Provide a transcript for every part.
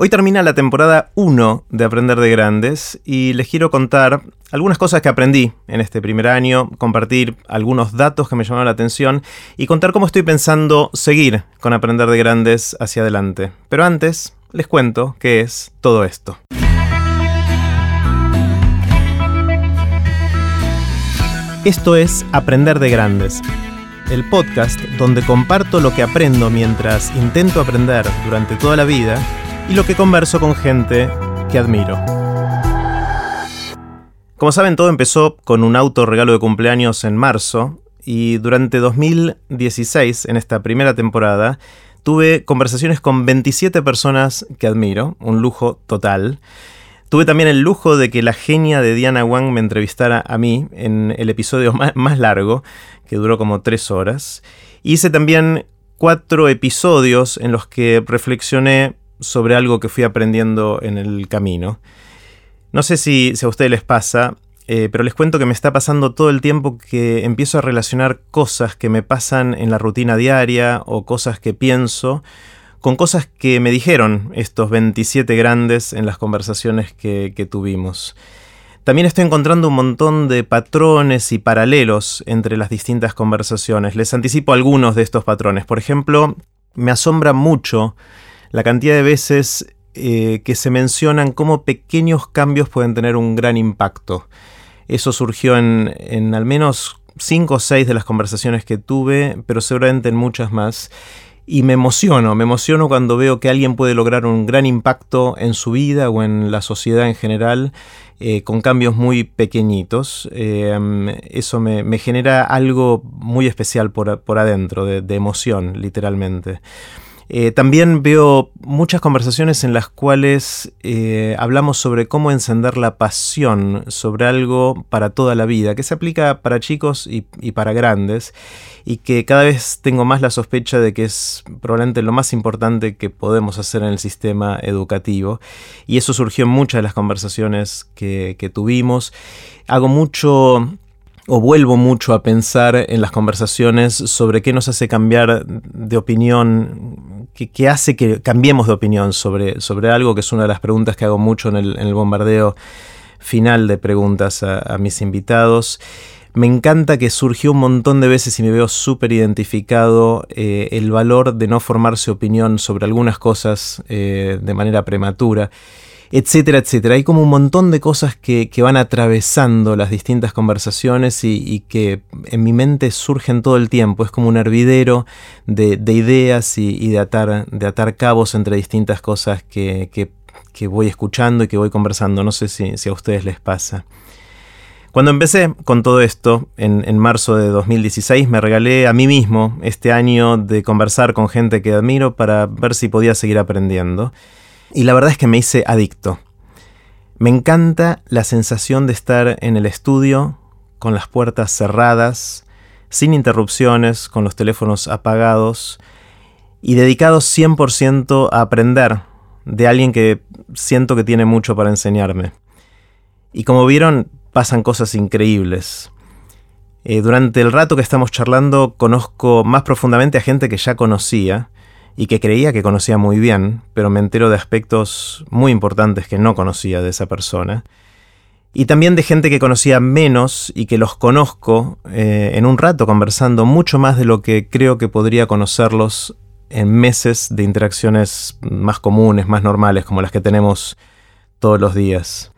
Hoy termina la temporada 1 de Aprender de Grandes y les quiero contar algunas cosas que aprendí en este primer año, compartir algunos datos que me llamaron la atención y contar cómo estoy pensando seguir con Aprender de Grandes hacia adelante. Pero antes, les cuento qué es todo esto. Esto es Aprender de Grandes, el podcast donde comparto lo que aprendo mientras intento aprender durante toda la vida y lo que converso con gente que admiro. Como saben, todo empezó con un auto regalo de cumpleaños en marzo y durante 2016, en esta primera temporada, tuve conversaciones con 27 personas que admiro, un lujo total. Tuve también el lujo de que la genia de Diana Wang me entrevistara a mí en el episodio más, largo, que duró como tres horas. Hice también cuatro episodios en los que reflexioné sobre algo que fui aprendiendo en el camino. No sé si, a ustedes les pasa, eh, pero les cuento que me está pasando todo el tiempo que empiezo a relacionar cosas que me pasan en la rutina diaria o cosas que pienso con cosas que me dijeron estos 27 grandes en las conversaciones que, que tuvimos. También estoy encontrando un montón de patrones y paralelos entre las distintas conversaciones. Les anticipo algunos de estos patrones. Por ejemplo, me asombra mucho la cantidad de veces eh, que se mencionan cómo pequeños cambios pueden tener un gran impacto. Eso surgió en, al menos cinco o seis de las conversaciones que tuve, pero seguramente en muchas más. Y me emociono, me emociono cuando veo que alguien puede lograr un gran impacto en su vida o en la sociedad en general eh, con cambios muy pequeñitos. Eh, eso me, genera algo muy especial por, por adentro, de emoción, literalmente. Eh, también veo muchas conversaciones en las cuales eh, hablamos sobre cómo encender la pasión sobre algo para toda la vida, que se aplica para chicos y, para grandes, y que cada vez tengo más la sospecha de que es probablemente lo más importante que podemos hacer en el sistema educativo. Y eso surgió en muchas de las conversaciones que, que tuvimos. Hago mucho o vuelvo mucho a pensar en las conversaciones sobre qué nos hace cambiar de opinión, qué, hace que cambiemos de opinión sobre, sobre, algo, que es una de las preguntas que hago mucho en el, bombardeo final de preguntas a, mis invitados. Me encanta que surgió un montón de veces y me veo súper identificado eh, el valor de no formarse opinión sobre algunas cosas eh, de manera prematura etcétera, etcétera. Hay como un montón de cosas que, van atravesando las distintas conversaciones y, que en mi mente surgen todo el tiempo. Es como un hervidero de, ideas y, de, atar, de atar cabos entre distintas cosas que, voy escuchando y que voy conversando. No sé si, a ustedes les pasa. Cuando empecé con todo esto, en, en, marzo de 2016, me regalé a mí mismo este año de conversar con gente que admiro para ver si podía seguir aprendiendo. Y la verdad es que me hice adicto. Me encanta la sensación de estar en el estudio con las puertas cerradas, sin interrupciones, con los teléfonos apagados y dedicados 100% a aprender de alguien que siento que tiene mucho para enseñarme. Y como vieron, pasan cosas increíbles. Eh, durante el rato que estamos charlando conozco más profundamente a gente que ya conocía y que creía que conocía muy bien, pero me entero de aspectos muy importantes que no conocía de esa persona. Y también de gente que conocía menos y que los conozco eh, en un rato conversando mucho más de lo que creo que podría conocerlos en meses de interacciones más comunes, más normales, como las que tenemos todos los días.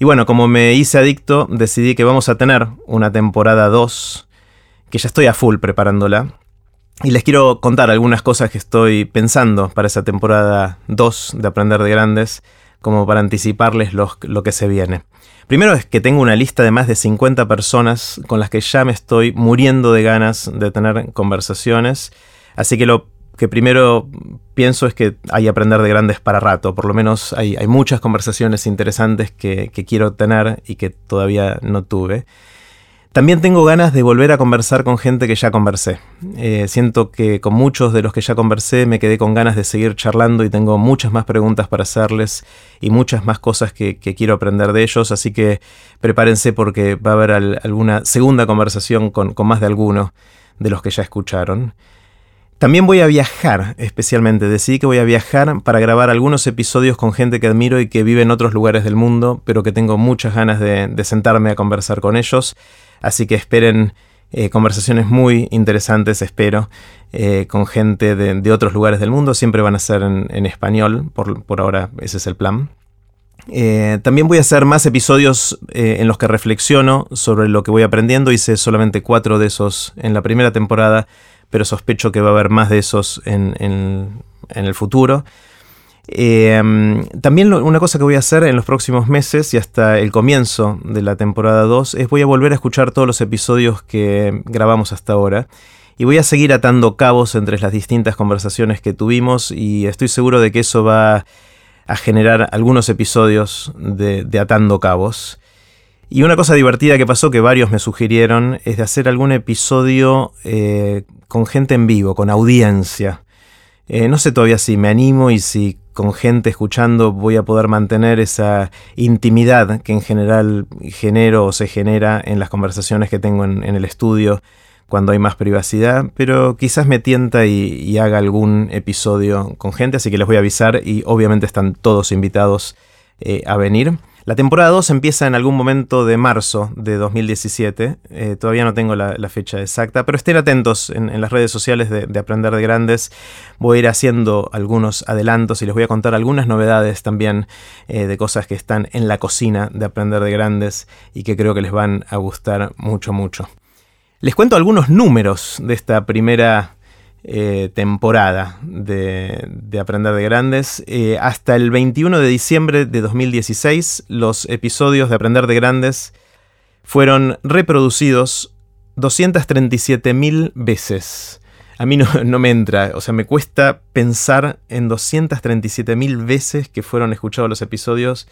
Y bueno, como me hice adicto, decidí que vamos a tener una temporada 2, que ya estoy a full preparándola, y les quiero contar algunas cosas que estoy pensando para esa temporada 2 de Aprender de Grandes, como para anticiparles lo que se viene. Primero es que tengo una lista de más de 50 personas con las que ya me estoy muriendo de ganas de tener conversaciones, así que lo que primero pienso es que hay aprender de grandes para rato, por lo menos hay, muchas conversaciones interesantes que quiero tener y que todavía no tuve. También tengo ganas de volver a conversar con gente que ya conversé. Eh, siento que con muchos de los que ya conversé me quedé con ganas de seguir charlando y tengo muchas más preguntas para hacerles y muchas más cosas que, quiero aprender de ellos, así que prepárense porque va a haber alguna segunda conversación con, con más de alguno de los que ya escucharon. También voy a viajar, especialmente. Decidí que voy a viajar para grabar algunos episodios con gente que admiro y que vive en otros lugares del mundo, pero que tengo muchas ganas de, sentarme a conversar con ellos. Así que esperen eh, conversaciones muy interesantes, espero, eh, con gente de, otros lugares del mundo. Siempre van a ser en, español, por, ahora ese es el plan. Eh, también voy a hacer más episodios en los que reflexiono sobre lo que voy aprendiendo. Hice solamente cuatro de esos en la primera temporada pero sospecho que va a haber más de esos en, el futuro. Eh, también una cosa que voy a hacer en los próximos meses y hasta el comienzo de la temporada 2 es voy a volver a escuchar todos los episodios que grabamos hasta ahora y voy a seguir atando cabos entre las distintas conversaciones que tuvimos y estoy seguro de que eso va a generar algunos episodios de atando cabos. Y una cosa divertida que pasó, que varios me sugirieron, es de hacer algún episodio eh, con gente en vivo, con audiencia. Eh, no sé todavía si me animo y si con gente escuchando voy a poder mantener esa intimidad que en general genero o se genera en las conversaciones que tengo en, el estudio cuando hay más privacidad, pero quizás me tienta y haga algún episodio con gente, así que les voy a avisar y obviamente están todos invitados eh, a venir. La temporada 2 empieza en algún momento de marzo de 2017. Eh, todavía no tengo la, fecha exacta, pero estén atentos en, las redes sociales de, Aprender de Grandes. Voy a ir haciendo algunos adelantos y les voy a contar algunas novedades también eh, de cosas que están en la cocina de Aprender de Grandes y que creo que les van a gustar mucho, mucho. Les cuento algunos números de esta primera eh, temporada de, Aprender de Grandes. Eh, hasta el 21 de diciembre de 2016, los episodios de Aprender de Grandes fueron reproducidos 237.000 veces. A mí no, no, me entra, o sea, me cuesta pensar en 237.000 veces que fueron escuchados los episodios,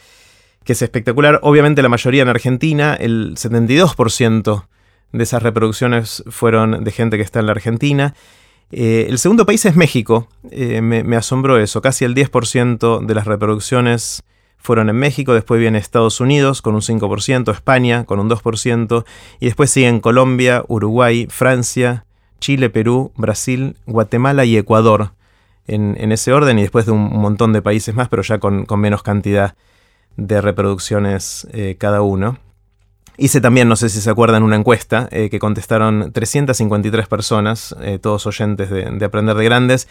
que es espectacular. Obviamente la mayoría en Argentina, el 72% de esas reproducciones fueron de gente que está en la Argentina. Eh, el segundo país es México. Eh, me, asombró eso. Casi el 10% de las reproducciones fueron en México. Después viene Estados Unidos con un 5%, España con un 2%. Y después siguen Colombia, Uruguay, Francia, Chile, Perú, Brasil, Guatemala y Ecuador. En, ese orden. Y después de un montón de países más, pero ya con, menos cantidad de reproducciones eh, cada uno. Hice también, no sé si se acuerdan, una encuesta eh, que contestaron 353 personas, eh, todos oyentes de, Aprender de Grandes,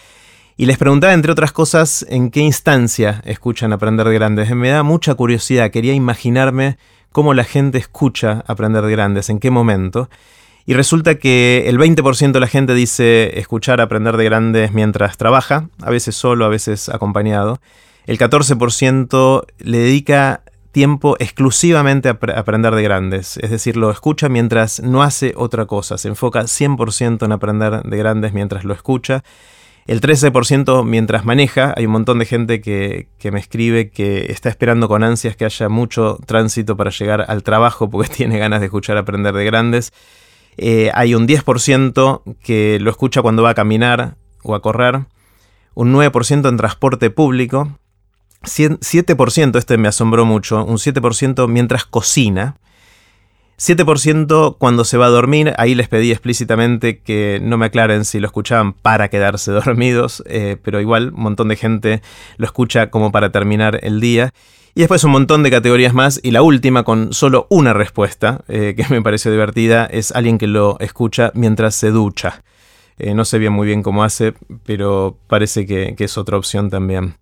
y les preguntaba, entre otras cosas, en qué instancia escuchan Aprender de Grandes. Me da mucha curiosidad, quería imaginarme cómo la gente escucha Aprender de Grandes, en qué momento. Y resulta que el 20% de la gente dice escuchar Aprender de Grandes mientras trabaja, a veces solo, a veces acompañado. El 14% le dedica tiempo exclusivamente a aprender de grandes, es decir, lo escucha mientras no hace otra cosa, se enfoca 100% en aprender de grandes mientras lo escucha. El 13% mientras maneja, hay un montón de gente que, me escribe que está esperando con ansias que haya mucho tránsito para llegar al trabajo porque tiene ganas de escuchar aprender de grandes. Eh, hay un 10% que lo escucha cuando va a caminar o a correr, un 9% en transporte público, 7%, este me asombró mucho, un 7% mientras cocina. 7% cuando se va a dormir, ahí les pedí explícitamente que no me aclaren si lo escuchaban para quedarse dormidos, eh, pero igual un montón de gente lo escucha como para terminar el día. Y después un montón de categorías más y la última con solo una respuesta eh, que me pareció divertida es alguien que lo escucha mientras se ducha. Eh, no sé bien muy bien cómo hace, pero parece que es otra opción también.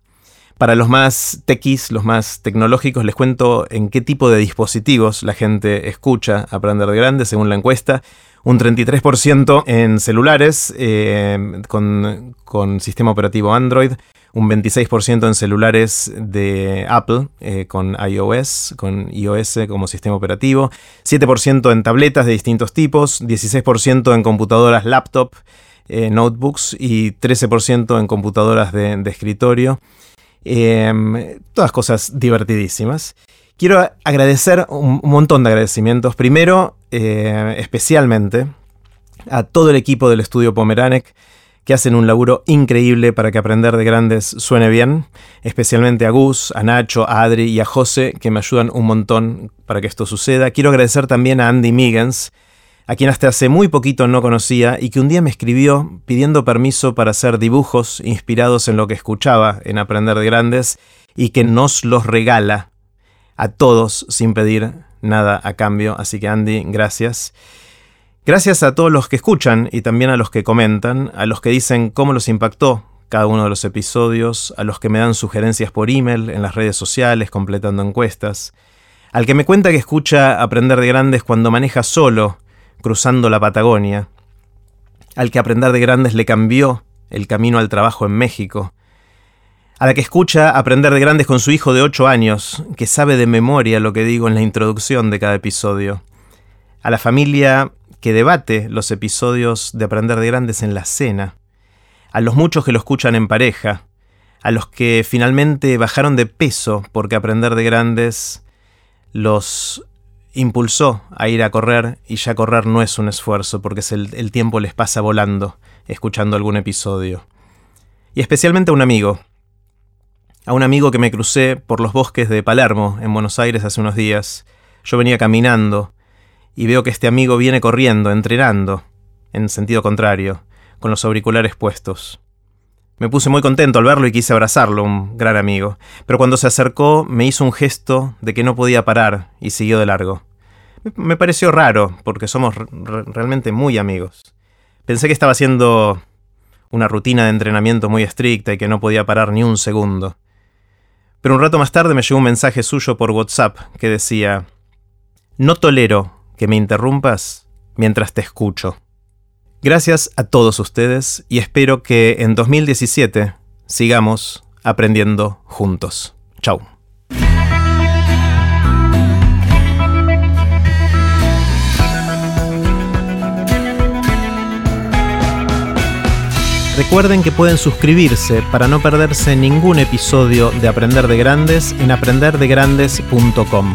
Para los más techis, los más tecnológicos, les cuento en qué tipo de dispositivos la gente escucha Aprender de Grande según la encuesta. Un 33% en celulares eh, con, sistema operativo Android, un 26% en celulares de Apple eh, con iOS, con iOS como sistema operativo, 7% en tabletas de distintos tipos, 16% en computadoras laptop, eh, notebooks y 13% en computadoras de escritorio. Em, todas cosas divertidísimas. Quiero agradecer un, montón de agradecimientos. Primero, eh, especialmente, a todo el equipo del estudio Pomeranek que hacen un laburo increíble para que aprender de grandes suene bien, especialmente a Gus, a Nacho, a Adri y a José, que me ayudan un montón para que esto suceda. Quiero agradecer también a Andy Miggins a quien hasta hace muy poquito no conocía y que un día me escribió pidiendo permiso para hacer dibujos inspirados en lo que escuchaba en Aprender de Grandes y que nos los regala a todos sin pedir nada a cambio. Así que Andy, gracias. Gracias a todos los que escuchan y también a los que comentan, a los que dicen cómo los impactó cada uno de los episodios, a los que me dan sugerencias por email, en las redes sociales, completando encuestas, al que me cuenta que escucha Aprender de Grandes cuando maneja solo cruzando la Patagonia, al que aprender de grandes le cambió el camino al trabajo en México, a la que escucha aprender de grandes con su hijo de 8 años, que sabe de memoria lo que digo en la introducción de cada episodio, a la familia que debate los episodios de aprender de grandes en la cena, a los muchos que lo escuchan en pareja, a los que finalmente bajaron de peso porque aprender de grandes los impulsó a ir a correr y ya correr no es un esfuerzo porque el, tiempo les pasa volando escuchando algún episodio. Y especialmente a un amigo, a un amigo que me crucé por los bosques de Palermo, en Buenos Aires, hace unos días. Yo venía caminando y veo que este amigo viene corriendo, entrenando, en sentido contrario, con los auriculares puestos. Me puse muy contento al verlo y quise abrazarlo, un gran amigo, pero cuando se acercó me hizo un gesto de que no podía parar y siguió de largo. Me pareció raro, porque somos realmente muy amigos. Pensé que estaba haciendo una rutina de entrenamiento muy estricta y que no podía parar ni un segundo. Pero un rato más tarde me llegó un mensaje suyo por WhatsApp que decía, No tolero que me interrumpas mientras te escucho. Gracias a todos ustedes y espero que en 2017 sigamos aprendiendo juntos. Chau. Recuerden que pueden suscribirse para no perderse ningún episodio de Aprender de Grandes en aprenderdegrandes.com.